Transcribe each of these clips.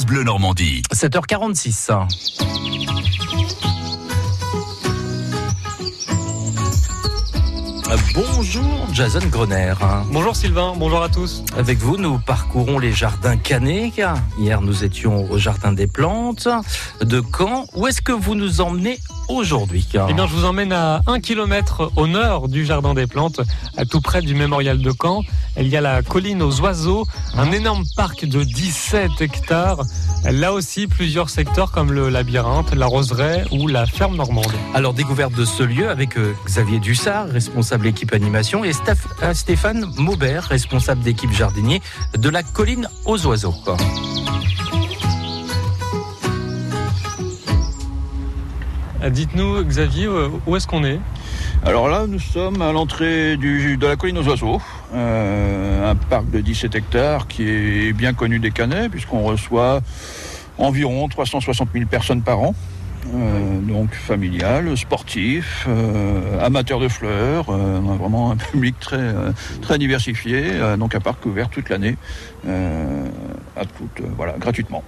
Bleu Normandie. 7h46. Bonjour Jason Grener. Bonjour Sylvain, bonjour à tous. Avec vous, nous parcourons les jardins Canet. Hier, nous étions au jardin des plantes de Caen. Où est-ce que vous nous emmenez aujourd'hui Eh bien, je vous emmène à un kilomètre au nord du jardin des plantes, à tout près du mémorial de Caen. Il y a la colline aux oiseaux, un énorme parc de 17 hectares. Là aussi, plusieurs secteurs comme le labyrinthe, la roseraie ou la ferme normande. Alors, découverte de ce lieu avec euh, Xavier Dussard, responsable équipe animation, et euh, Stéphane Maubert, responsable d'équipe jardinier de la colline aux oiseaux. Euh, dites-nous, Xavier, où est-ce qu'on est? Alors là, nous sommes à l'entrée de la colline aux oiseaux, un parc de 17 hectares qui est bien connu des Canets, puisqu'on reçoit environ 360 000 personnes par an. Euh, donc familial, sportif, euh, amateur de fleurs. Euh, on a vraiment un public très, très diversifié, donc un parc ouvert toute l'année, à toute, voilà, gratuitement.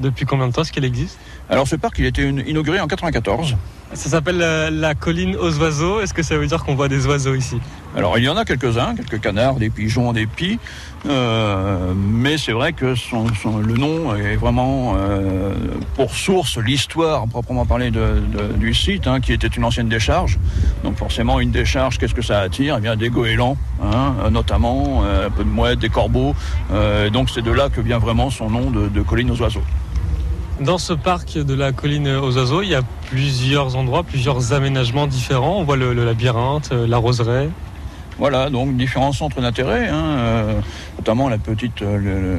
Depuis combien de temps est-ce qu'elle existe? Alors ce parc, il a été inauguré en 94. Ça s'appelle la, colline aux oiseaux. Est-ce que ça veut dire qu'on voit des oiseaux ici? Alors il y en a quelques-uns, quelques canards, des pigeons, des pies. Euh, mais c'est vrai que le nom est vraiment euh, pour source l'histoire proprement parler de, du site, hein, qui était une ancienne décharge. Donc forcément une décharge, qu'est-ce que ça attire? Eh bien des goélands, hein, notamment, euh, un peu de mouettes, des corbeaux. donc c'est de là que vient vraiment son nom de, colline aux oiseaux. Dans ce parc de la colline aux oiseaux, il y a plusieurs endroits, plusieurs aménagements différents. On voit le, labyrinthe, euh, la roseraie. Voilà, donc différents centres d'intérêt, hein, euh, notamment la petite, euh,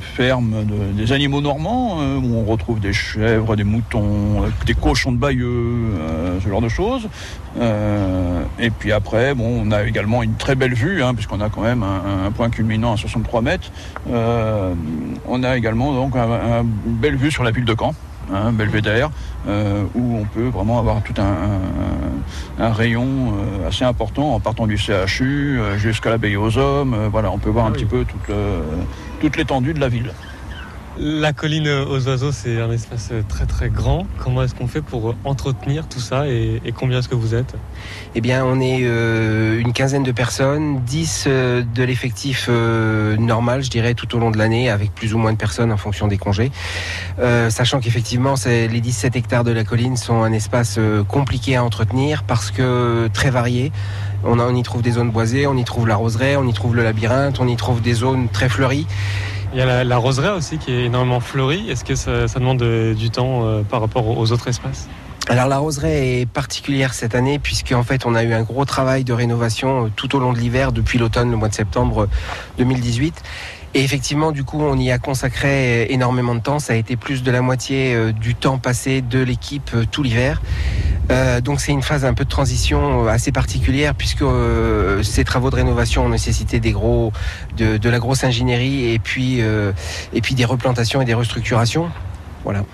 ferme des animaux normands, euh, où on retrouve des chèvres, des moutons, des cochons de Bayeux, euh, ce genre de choses. et puis après, bon, on a également une très belle vue, hein, puisqu'on a quand même un, point culminant à 63 mètres. on a également donc une belle vue sur la ville de Caen. Hein, belvédère, où on peut vraiment avoir tout un, rayon assez important en partant du CHU jusqu'à l'abbaye aux hommes. voilà, on peut voir un ah petit peu toute, toute l'étendue de la ville. La colline aux oiseaux, c'est un espace très très grand. Comment est-ce qu'on fait pour entretenir tout ça et, combien est-ce que vous êtes? Eh bien, on est euh, une quinzaine de personnes, 10 euh, de l'effectif euh, normal, je dirais, tout au long de l'année, avec plus ou moins de personnes en fonction des congés. sachant qu'effectivement, les 17 hectares de la colline sont un espace compliqué à entretenir parce que très varié. On, on y trouve des zones boisées, on y trouve la roseraie, on y trouve le labyrinthe, on y trouve des zones très fleuries. Il y a la, roseraie aussi qui est énormément fleurie. Est-ce que ça, demande du temps euh, par rapport aux autres espaces? Alors la roseraie est particulière cette année puisqu'en fait on a eu un gros travail de rénovation euh, tout au long de l'hiver depuis l'automne, le mois de septembre 2018. Euh, Et effectivement, du coup, on y a consacré énormément de temps. Ça a été plus de la moitié du temps passé de l'équipe tout l'hiver. Euh, donc c'est une phase un peu de transition euh, assez particulière puisque euh, ces travaux de rénovation ont nécessité des gros, de, la grosse ingénierie et puis, et puis des replantations et des restructurations. Voilà.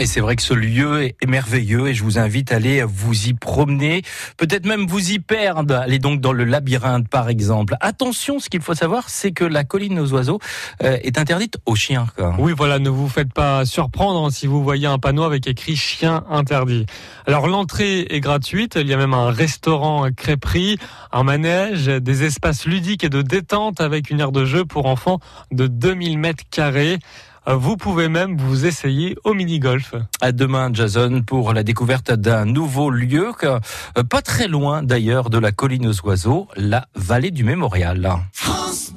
Et c'est vrai que ce lieu est merveilleux et je vous invite à aller vous y promener, peut-être même vous y perdre. Allez donc dans le labyrinthe par exemple. Attention, ce qu'il faut savoir, c'est que la colline aux oiseaux euh, est interdite aux chiens. Oui, voilà, ne vous faites pas surprendre si vous voyez un panneau avec écrit chien interdit. Alors l'entrée est gratuite, il y a même un restaurant crêperie, un manège, des espaces ludiques et de détente avec une aire de jeu pour enfants de 2000 mètres carrés. Vous pouvez même vous essayer au mini-golf. À demain, Jason, pour la découverte d'un nouveau lieu, euh, pas très loin d'ailleurs de la colline aux oiseaux, la vallée du Mémorial. France